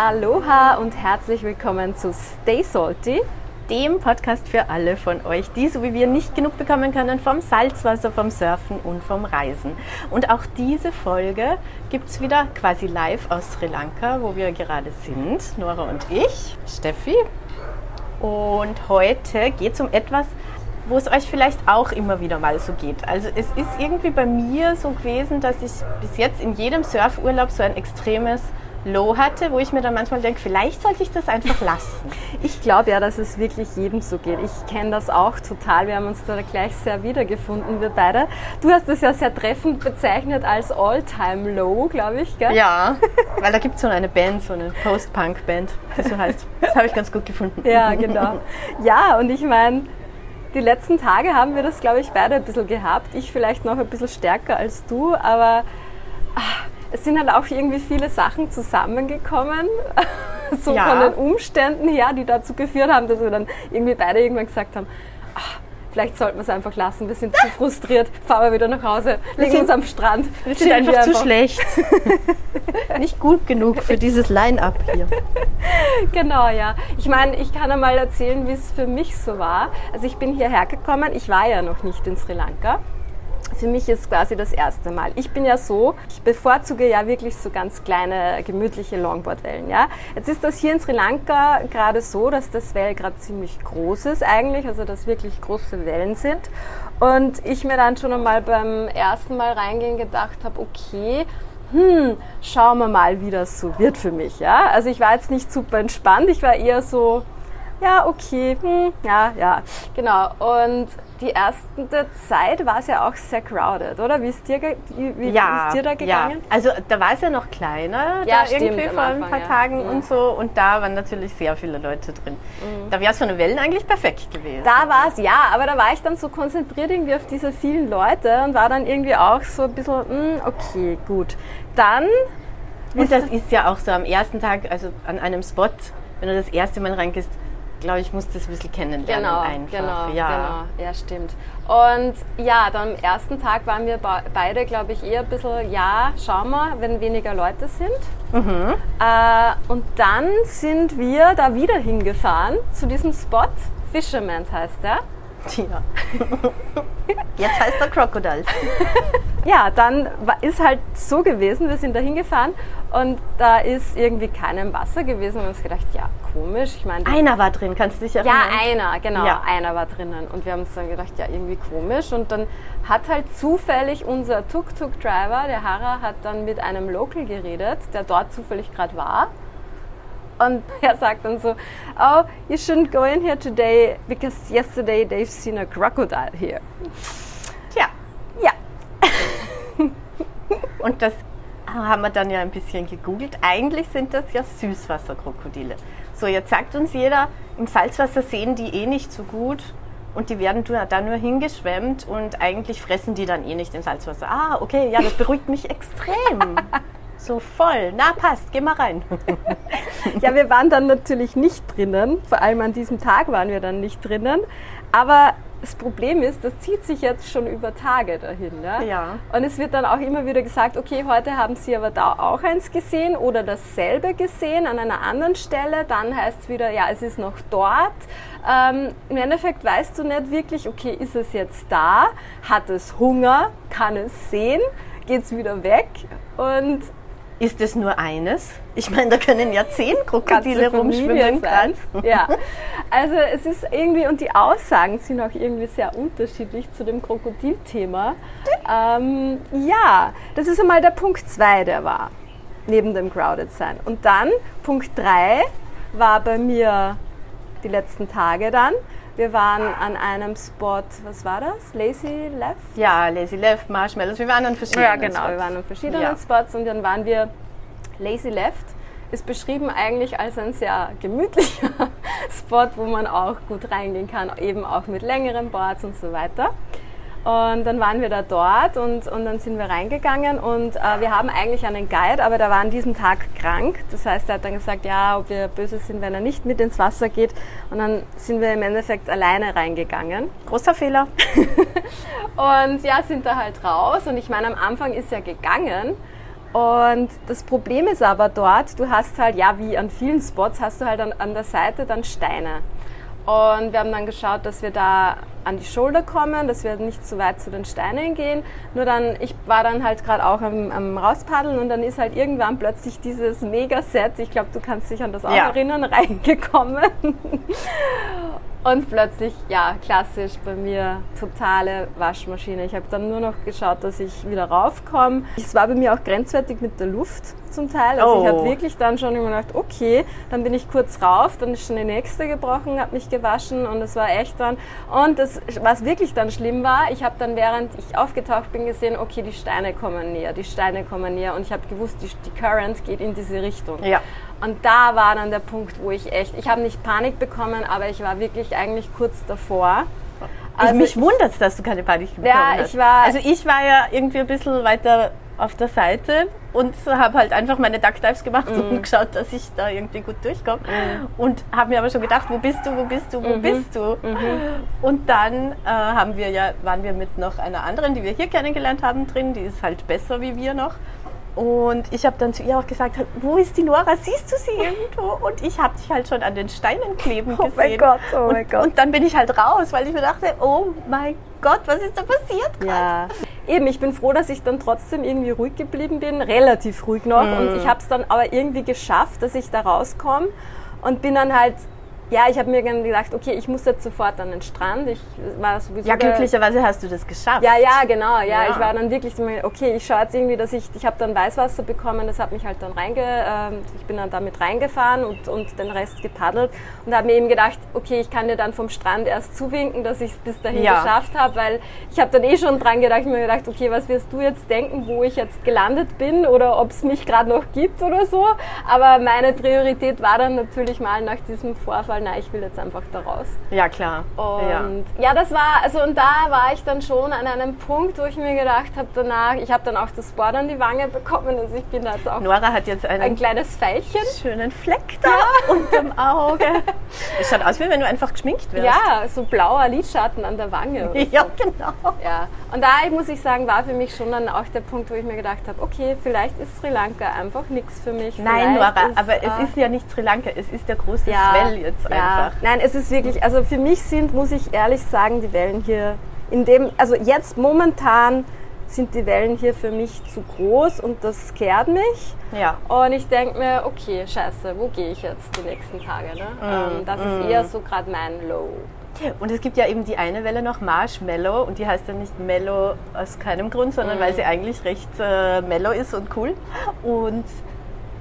Aloha und herzlich willkommen zu Stay Salty, dem Podcast für alle von euch, die so wie wir nicht genug bekommen können vom Salzwasser, vom Surfen und vom Reisen. Und auch diese Folge gibt es wieder quasi live aus Sri Lanka, wo wir gerade sind, Nora und ich, Steffi. Und heute geht es um etwas, wo es euch vielleicht auch immer wieder mal so geht. Also es ist irgendwie bei mir so gewesen, dass ich bis jetzt in jedem Surfurlaub so ein extremes Low hatte, wo ich mir dann manchmal denke, vielleicht sollte ich das einfach lassen. Ich glaube ja, dass es wirklich jedem so geht. Ich kenne das auch total. Wir haben uns da gleich sehr wiedergefunden, wir beide. Du hast es ja sehr treffend bezeichnet als All-Time Low, glaube ich, gell? Ja, weil da gibt es so eine Band, so eine Post-Punk-Band, die so heißt. Das habe ich ganz gut gefunden. Ja, genau. Ja, und ich meine, die letzten Tage haben wir das, glaube ich, beide ein bisschen gehabt. Ich vielleicht noch ein bisschen stärker als du, aber ach, es sind halt auch irgendwie viele Sachen zusammengekommen, so ja. von den Umständen her, die dazu geführt haben, dass wir dann irgendwie beide irgendwann gesagt haben, ach, vielleicht sollten wir es einfach lassen, wir sind zu frustriert, fahren wir wieder nach Hause, liegen uns am Strand. Wir sind einfach, einfach zu schlecht. Nicht gut genug für dieses Line-up hier. Genau, ja. Ich meine, ich kann einmal erzählen, wie es für mich so war. Also ich bin hierher gekommen, ich war ja noch nicht in Sri Lanka für mich ist quasi das erste Mal. Ich bin ja so, ich bevorzuge ja wirklich so ganz kleine, gemütliche Longboardwellen. Ja? Jetzt ist das hier in Sri Lanka gerade so, dass das Well gerade ziemlich groß ist eigentlich, also dass wirklich große Wellen sind. Und ich mir dann schon einmal beim ersten Mal reingehen gedacht habe, okay, hm, schauen wir mal, wie das so wird für mich. Ja? Also ich war jetzt nicht super entspannt, ich war eher so, ja, okay, hm, ja, ja, genau. Und die erste Zeit war es ja auch sehr crowded, oder? Wie ist dir, wie, ja, ist dir da gegangen? Ja. Also da war es ja noch kleiner, ja, da stimmt, irgendwie vor ein paar ja. Tagen ja. und so. Und da waren natürlich sehr viele Leute drin. Mhm. Da wäre es von den Wellen eigentlich perfekt gewesen. Da war es, ja, aber da war ich dann so konzentriert irgendwie auf diese vielen Leute und war dann irgendwie auch so ein bisschen, mh, hm, okay, gut. Dann... Und das ist ja auch so am ersten Tag, also an einem Spot, wenn du das erste Mal reingehst, glaube ich, muss das ein bisschen kennenlernen genau, einfach. Genau, ja. genau, ja, stimmt. Und ja, dann am ersten Tag waren wir beide, glaube ich, eher ein bisschen, ja, schauen wir, wenn weniger Leute sind. Mhm. Äh, und dann sind wir da wieder hingefahren zu diesem Spot. Fisherman heißt der. Ja. Jetzt heißt er Crocodile. ja, dann ist halt so gewesen, wir sind da hingefahren und da ist irgendwie keinem Wasser gewesen. Wir haben uns gedacht, ja, komisch. Ich meine, einer war drin, kannst du dich erinnern? Ja, einer, genau, ja. einer war drinnen. Und wir haben uns dann gedacht, ja, irgendwie komisch. Und dann hat halt zufällig unser Tuk-Tuk-Driver, der Hara, hat dann mit einem Local geredet, der dort zufällig gerade war. Und er sagt dann so, oh, you shouldn't go in here today because yesterday they've seen a crocodile here. Tja. Ja. Und das haben wir dann ja ein bisschen gegoogelt. Eigentlich sind das ja Süßwasserkrokodile. So, jetzt sagt uns jeder, im Salzwasser sehen die eh nicht so gut und die werden da nur hingeschwemmt und eigentlich fressen die dann eh nicht im Salzwasser. Ah, okay, ja, das beruhigt mich extrem. So voll. Na, passt, geh mal rein. ja, wir waren dann natürlich nicht drinnen. Vor allem an diesem Tag waren wir dann nicht drinnen. Aber das Problem ist, das zieht sich jetzt schon über Tage dahin. Ja? ja? Und es wird dann auch immer wieder gesagt, okay, heute haben Sie aber da auch eins gesehen oder dasselbe gesehen an einer anderen Stelle. Dann heißt es wieder, ja, es ist noch dort. Ähm, Im Endeffekt weißt du nicht wirklich, okay, ist es jetzt da? Hat es Hunger? Kann es sehen? Geht es wieder weg? Und ist es nur eines? Ich meine, da können ja zehn Krokodile rumschwimmen. Sein. Ja, also es ist irgendwie, und die Aussagen sind auch irgendwie sehr unterschiedlich zu dem Krokodilthema. Ähm, ja, das ist einmal der Punkt 2, der war, neben dem Crowded Sein. Und dann Punkt 3 war bei mir die letzten Tage dann, wir waren an einem Spot, was war das? Lazy Left? Ja, Lazy Left, Marshmallows. Wir waren an verschiedenen Ja, genau, Spots. wir waren an verschiedenen ja. Spots und dann waren wir Lazy Left ist beschrieben eigentlich als ein sehr gemütlicher Spot, wo man auch gut reingehen kann, eben auch mit längeren Boards und so weiter. Und dann waren wir da dort und, und dann sind wir reingegangen und äh, wir haben eigentlich einen Guide, aber der war an diesem Tag krank. Das heißt, er hat dann gesagt, ja, ob wir böse sind, wenn er nicht mit ins Wasser geht. Und dann sind wir im Endeffekt alleine reingegangen. Großer Fehler. und ja, sind da halt raus. Und ich meine, am Anfang ist er gegangen. Und das Problem ist aber dort, du hast halt, ja, wie an vielen Spots, hast du halt an, an der Seite dann Steine. Und wir haben dann geschaut, dass wir da an die Schulter kommen, dass wir nicht zu weit zu den Steinen gehen. Nur dann, ich war dann halt gerade auch am, am, Rauspaddeln und dann ist halt irgendwann plötzlich dieses Mega-Set, ich glaube, du kannst dich an das auch ja. erinnern, reingekommen. Und plötzlich, ja, klassisch bei mir totale Waschmaschine. Ich habe dann nur noch geschaut, dass ich wieder raufkomme. Es war bei mir auch grenzwertig mit der Luft zum Teil. Also oh. ich habe wirklich dann schon immer gedacht, okay, dann bin ich kurz rauf, dann ist schon die nächste gebrochen, habe mich gewaschen und es war echt dann. Und das, was wirklich dann schlimm war, ich habe dann während ich aufgetaucht bin gesehen, okay, die Steine kommen näher, die Steine kommen näher und ich habe gewusst, die, die Current geht in diese Richtung. Ja. Und da war dann der Punkt, wo ich echt, ich habe nicht Panik bekommen, aber ich war wirklich eigentlich kurz davor. Also mich wundert es, dass du keine Panik bekommen ja, hast. Ich war, also ich war ja irgendwie ein bisschen weiter auf der Seite und habe halt einfach meine Duck Dives gemacht mm. und geschaut, dass ich da irgendwie gut durchkomme. Mm. Und habe mir aber schon gedacht, wo bist du, wo bist du, wo mhm. bist du? Mhm. Und dann äh, haben wir ja, waren wir mit noch einer anderen, die wir hier kennengelernt haben, drin, die ist halt besser wie wir noch. Und ich habe dann zu ihr auch gesagt, wo ist die Nora? Siehst du sie irgendwo? Und ich habe dich halt schon an den Steinen kleben gesehen. Oh mein Gott, oh und, mein Gott. Und dann bin ich halt raus, weil ich mir dachte, oh mein Gott, was ist da passiert? Ja, eben, ich bin froh, dass ich dann trotzdem irgendwie ruhig geblieben bin, relativ ruhig noch. Mhm. Und ich habe es dann aber irgendwie geschafft, dass ich da rauskomme und bin dann halt ja, ich habe mir dann gedacht, okay, ich muss jetzt sofort an den Strand. Ich war sowieso ja, glücklicherweise hast du das geschafft. Ja, ja, genau. Ja, ja. ich war dann wirklich so, okay, ich schaue jetzt irgendwie, dass ich, ich habe dann Weißwasser bekommen, das hat mich halt dann reinge, äh, ich bin dann damit reingefahren und, und den Rest gepaddelt und habe mir eben gedacht, okay, ich kann dir dann vom Strand erst zuwinken, dass ich es bis dahin ja. geschafft habe, weil ich habe dann eh schon dran gedacht, mir gedacht, okay, was wirst du jetzt denken, wo ich jetzt gelandet bin oder ob es mich gerade noch gibt oder so. Aber meine Priorität war dann natürlich mal nach diesem Vorfall Fall, na, ich will jetzt einfach da raus. Ja, klar. Und ja. ja, das war, also und da war ich dann schon an einem Punkt, wo ich mir gedacht habe, danach, ich habe dann auch das Board an die Wange bekommen, also ich bin da jetzt auch. Nora hat jetzt einen ein kleines Pfeilchen. Schönen Fleck da ja. unterm Auge. Es schaut aus, wie wenn du einfach geschminkt wärst. Ja, so blauer Lidschatten an der Wange. Ja, so. genau. Ja, und da muss ich sagen, war für mich schon dann auch der Punkt, wo ich mir gedacht habe, okay, vielleicht ist Sri Lanka einfach nichts für mich. Nein, Nora, ist, aber äh, es ist ja nicht Sri Lanka, es ist der große ja, Swell jetzt. Einfach. Nein, es ist wirklich, also für mich sind, muss ich ehrlich sagen, die Wellen hier in dem, also jetzt momentan sind die Wellen hier für mich zu groß und das scared mich. Ja. Und ich denke mir, okay, scheiße, wo gehe ich jetzt die nächsten Tage? Ne? Mm, ähm, das mm. ist eher so gerade mein Low. Und es gibt ja eben die eine Welle noch, Marshmallow, und die heißt ja nicht Mellow aus keinem Grund, sondern mm. weil sie eigentlich recht äh, mellow ist und cool. Und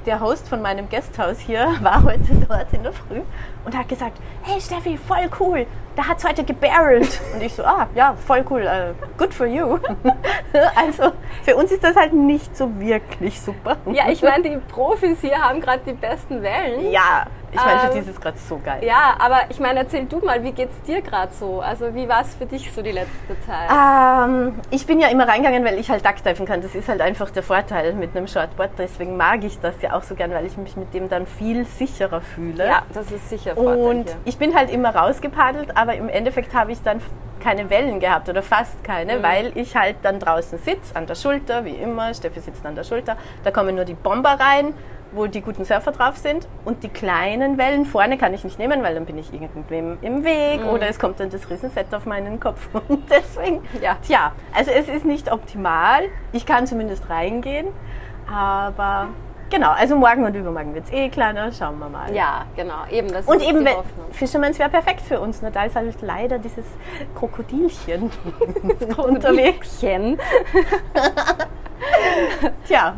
der Host von meinem Gasthaus hier war heute dort in der Früh und hat gesagt, hey Steffi, voll cool, da hat es heute gebarrelt. Und ich so, ah, ja, voll cool, uh, good for you. also für uns ist das halt nicht so wirklich super. Ja, ich meine, die Profis hier haben gerade die besten Wellen. Ja, ich meine, für ähm, die ist es gerade so geil. Ja, aber ich meine, erzähl du mal, wie geht es dir gerade so? Also wie war es für dich so die letzte Zeit? Ähm, ich bin ja immer reingegangen, weil ich halt Duckdiven kann. Das ist halt einfach der Vorteil mit einem Shortboard. Deswegen mag ich das ja auch so gern, weil ich mich mit dem dann viel sicherer fühle. Ja, das ist sicher Vorteil Und hier. ich bin halt immer rausgepaddelt, aber im Endeffekt habe ich dann keine Wellen gehabt oder fast keine, mhm. weil ich halt dann draußen sitze, an der Schulter, wie immer. Steffi sitzt an der Schulter. Da kommen nur die Bomber rein wo die guten Surfer drauf sind. Und die kleinen Wellen vorne kann ich nicht nehmen, weil dann bin ich irgendwem im Weg mhm. oder es kommt dann das Riesenset auf meinen Kopf. Und deswegen, ja, tja, also es ist nicht optimal. Ich kann zumindest reingehen, aber Genau, also morgen und übermorgen wird es eh kleiner, schauen wir mal. Ja, genau, eben das Und eben, Fisherman's wäre perfekt für uns, nur da ist halt leider dieses Krokodilchen unterwegs. Tja,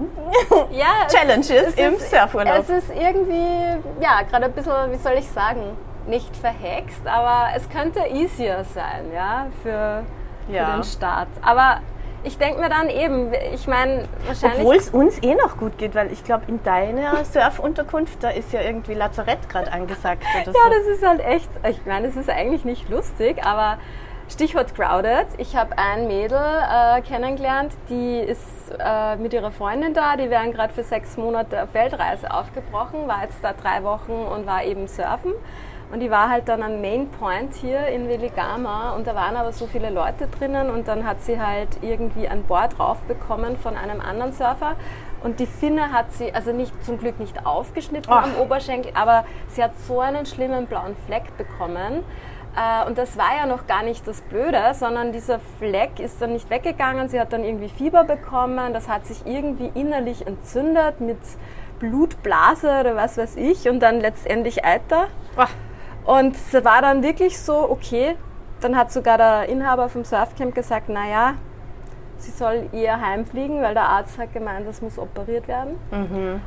ja, Challenges es, es im ist, Surfurlaub. Es ist irgendwie, ja, gerade ein bisschen, wie soll ich sagen, nicht verhext, aber es könnte easier sein, ja, für, für ja. den Start. Aber ich denke mir dann eben, ich meine, wahrscheinlich. Obwohl es uns eh noch gut geht, weil ich glaube, in deiner Surfunterkunft, da ist ja irgendwie Lazarett gerade angesagt. Oder ja, das ist halt echt, ich meine, es ist eigentlich nicht lustig, aber Stichwort crowded. Ich habe ein Mädel äh, kennengelernt, die ist äh, mit ihrer Freundin da. Die wären gerade für sechs Monate auf Weltreise aufgebrochen, war jetzt da drei Wochen und war eben surfen. Und ich war halt dann am Main Point hier in Veligama und da waren aber so viele Leute drinnen und dann hat sie halt irgendwie ein Board raufbekommen von einem anderen Surfer und die Finne hat sie, also nicht zum Glück nicht aufgeschnitten Ach. am Oberschenkel, aber sie hat so einen schlimmen blauen Fleck bekommen. Äh, Und das war ja noch gar nicht das Blöde, sondern dieser Fleck ist dann nicht weggegangen. Sie hat dann irgendwie Fieber bekommen. Das hat sich irgendwie innerlich entzündet mit Blutblase oder was weiß ich und dann letztendlich Eiter. Und es war dann wirklich so, okay, dann hat sogar der Inhaber vom Surfcamp gesagt, naja, sie soll eher heimfliegen, weil der Arzt hat gemeint, das muss operiert werden.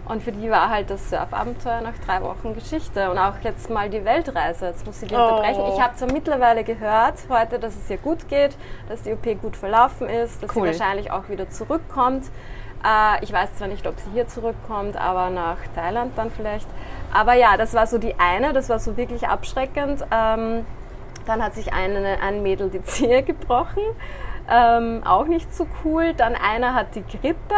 Und für die war halt das Surfabenteuer nach drei Wochen Geschichte. Und auch jetzt mal die Weltreise, jetzt muss sie die Oh. unterbrechen. Ich habe zwar mittlerweile gehört heute, dass es ihr gut geht, dass die OP gut verlaufen ist, dass Cool. sie wahrscheinlich auch wieder zurückkommt. Äh, ich weiß zwar nicht, ob sie hier zurückkommt, aber nach Thailand dann vielleicht. Aber ja, das war so die eine, das war so wirklich abschreckend. Ähm, dann hat sich eine, ein Mädel die Zehe gebrochen. Ähm, auch nicht so cool. Dann einer hat die Grippe.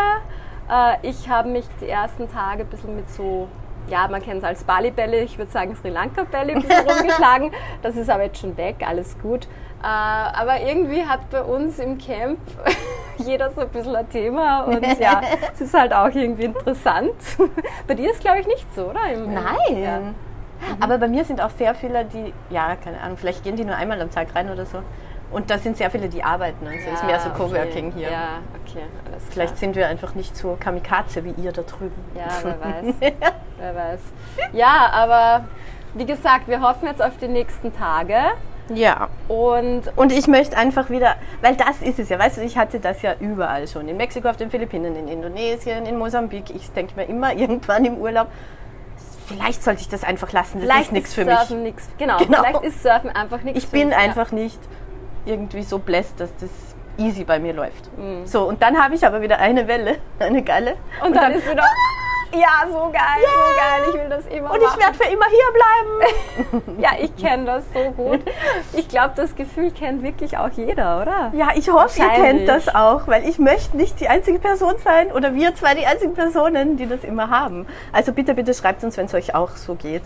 Äh, ich habe mich die ersten Tage ein bisschen mit so, ja, man kennt es als Bali-Bälle, ich würde sagen Sri Lanka-Bälle ein bisschen rumgeschlagen. Das ist aber jetzt schon weg, alles gut. Äh, aber irgendwie hat bei uns im Camp jeder so ein bisschen ein Thema und ja, es ist halt auch irgendwie interessant. Bei dir ist glaube ich nicht so, oder? Im, nein. Ja. Aber bei mir sind auch sehr viele, die, ja, keine Ahnung, vielleicht gehen die nur einmal am Tag rein oder so. Und da sind sehr viele, die arbeiten. Also ist mehr so Ja, Coworking okay. hier. Ja, okay, alles klar. Vielleicht sind wir einfach nicht so Kamikaze wie ihr da drüben. Ja, wer weiß. wer weiß. Ja, aber wie gesagt, wir hoffen jetzt auf die nächsten Tage. Ja. Und Und ich möchte einfach wieder, weil das ist es ja, weißt du, ich hatte das ja überall schon. In Mexiko, auf den Philippinen, in Indonesien, in Mosambik. Ich denke mir immer irgendwann im Urlaub, vielleicht sollte ich das einfach lassen, das vielleicht ist nichts für mich. Surfen nichts. Genau, Genau. vielleicht ist Surfen einfach nichts Ich bin mich. einfach nicht irgendwie so bläst, dass das easy bei mir läuft. Mhm. So, und dann habe ich aber wieder eine Welle, eine Galle. Ja. Und, dann, ist wieder. Ja, so geil, so geil. Ich will das immer Und ich werde für immer hier bleiben. Ja, ich kenne das so gut. Ich glaube, das Gefühl kennt wirklich auch jeder, oder? Ja, ich hoffe, ihr kennt das auch, weil ich möchte nicht die einzige Person sein oder wir zwei die einzigen Personen, die das immer haben. Also bitte, bitte schreibt uns, wenn es euch auch so geht.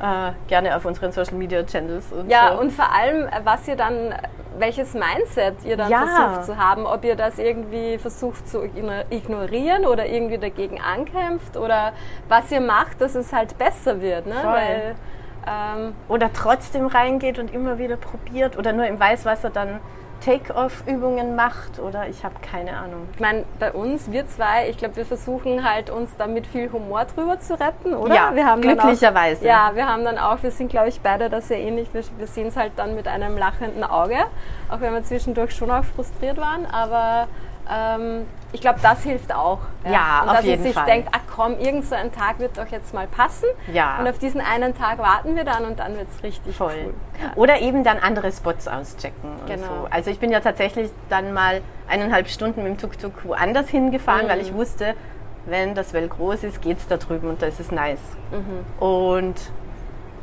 Äh, gerne auf unseren Social Media Channels und Ja, so. und vor allem, was ihr dann, welches Mindset ihr dann Ja. versucht zu haben, ob ihr das irgendwie versucht zu igno- ignorieren oder irgendwie dagegen ankämpft oder was ihr macht, dass es halt besser wird, ne? Weil, ähm, oder trotzdem reingeht und immer wieder probiert oder nur im Weißwasser dann Take-off-Übungen macht oder ich habe keine Ahnung. ich meine, bei uns, wir zwei, ich glaube, wir versuchen halt uns da mit viel Humor drüber zu retten, oder? Ja, wir haben glücklicherweise. Auch, ja, wir haben dann auch, wir sind, glaube ich, beide da sehr ähnlich. Wir, wir sehen es halt dann mit einem lachenden Auge, auch wenn wir zwischendurch schon auch frustriert waren, aber ähm, ich glaube, das hilft auch. Ja, Und auf dass jeden man sich Fall. denkt, ach komm, irgend so ein Tag wird doch jetzt mal passen. Ja. Und auf diesen einen Tag warten wir dann und dann wird es richtig Voll. cool. Ja. Oder eben dann andere Spots auschecken. Und Genau. so. Also ich bin ja tatsächlich dann mal eineinhalb Stunden mit dem Tuk-Tuk woanders hingefahren, Mhm. weil ich wusste, wenn das Well groß ist, geht es da drüben und da ist es nice. Mhm. Und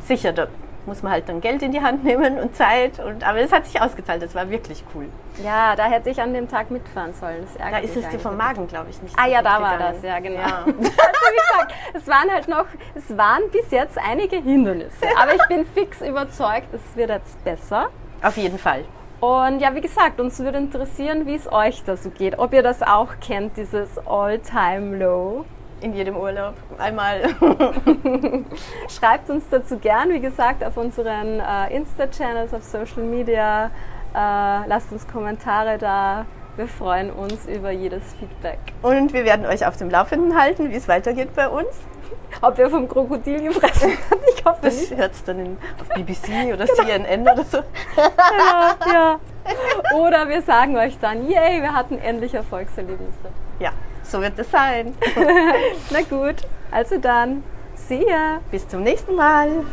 sicher, da muss man halt dann Geld in die Hand nehmen und Zeit. Und, aber es hat sich ausgezahlt, das war wirklich cool. ja, da hätte ich an dem Tag mitfahren sollen. Da ist es dir vom. Magen, glaube ich, nicht Ah ja, da war gegangen. das, ja genau. Ja. Also wie gesagt, es waren halt noch, es waren bis jetzt einige Hindernisse. Aber ich bin fix überzeugt, es wird jetzt besser. Auf jeden Fall. Und ja, wie gesagt, uns würde interessieren, wie es euch da so geht. Ob ihr das auch kennt, dieses All-Time-Low. In jedem Urlaub. Einmal. Schreibt uns dazu gern, wie gesagt, auf unseren äh, Insta-Channels, auf Social Media. Äh, lasst uns Kommentare da. Wir freuen uns über jedes Feedback. Und wir werden euch auf dem Laufenden halten, wie es weitergeht bei uns. Ob wir vom Krokodil gefressen werden, ich hoffe nicht. Das hört es dann in, auf BBC oder CNN oder so. ja, ja. Oder wir sagen euch dann, yay, wir hatten endlich Erfolgserlebnisse. Ja, so wird es sein. Na gut, also dann, see ya. Bis zum nächsten Mal.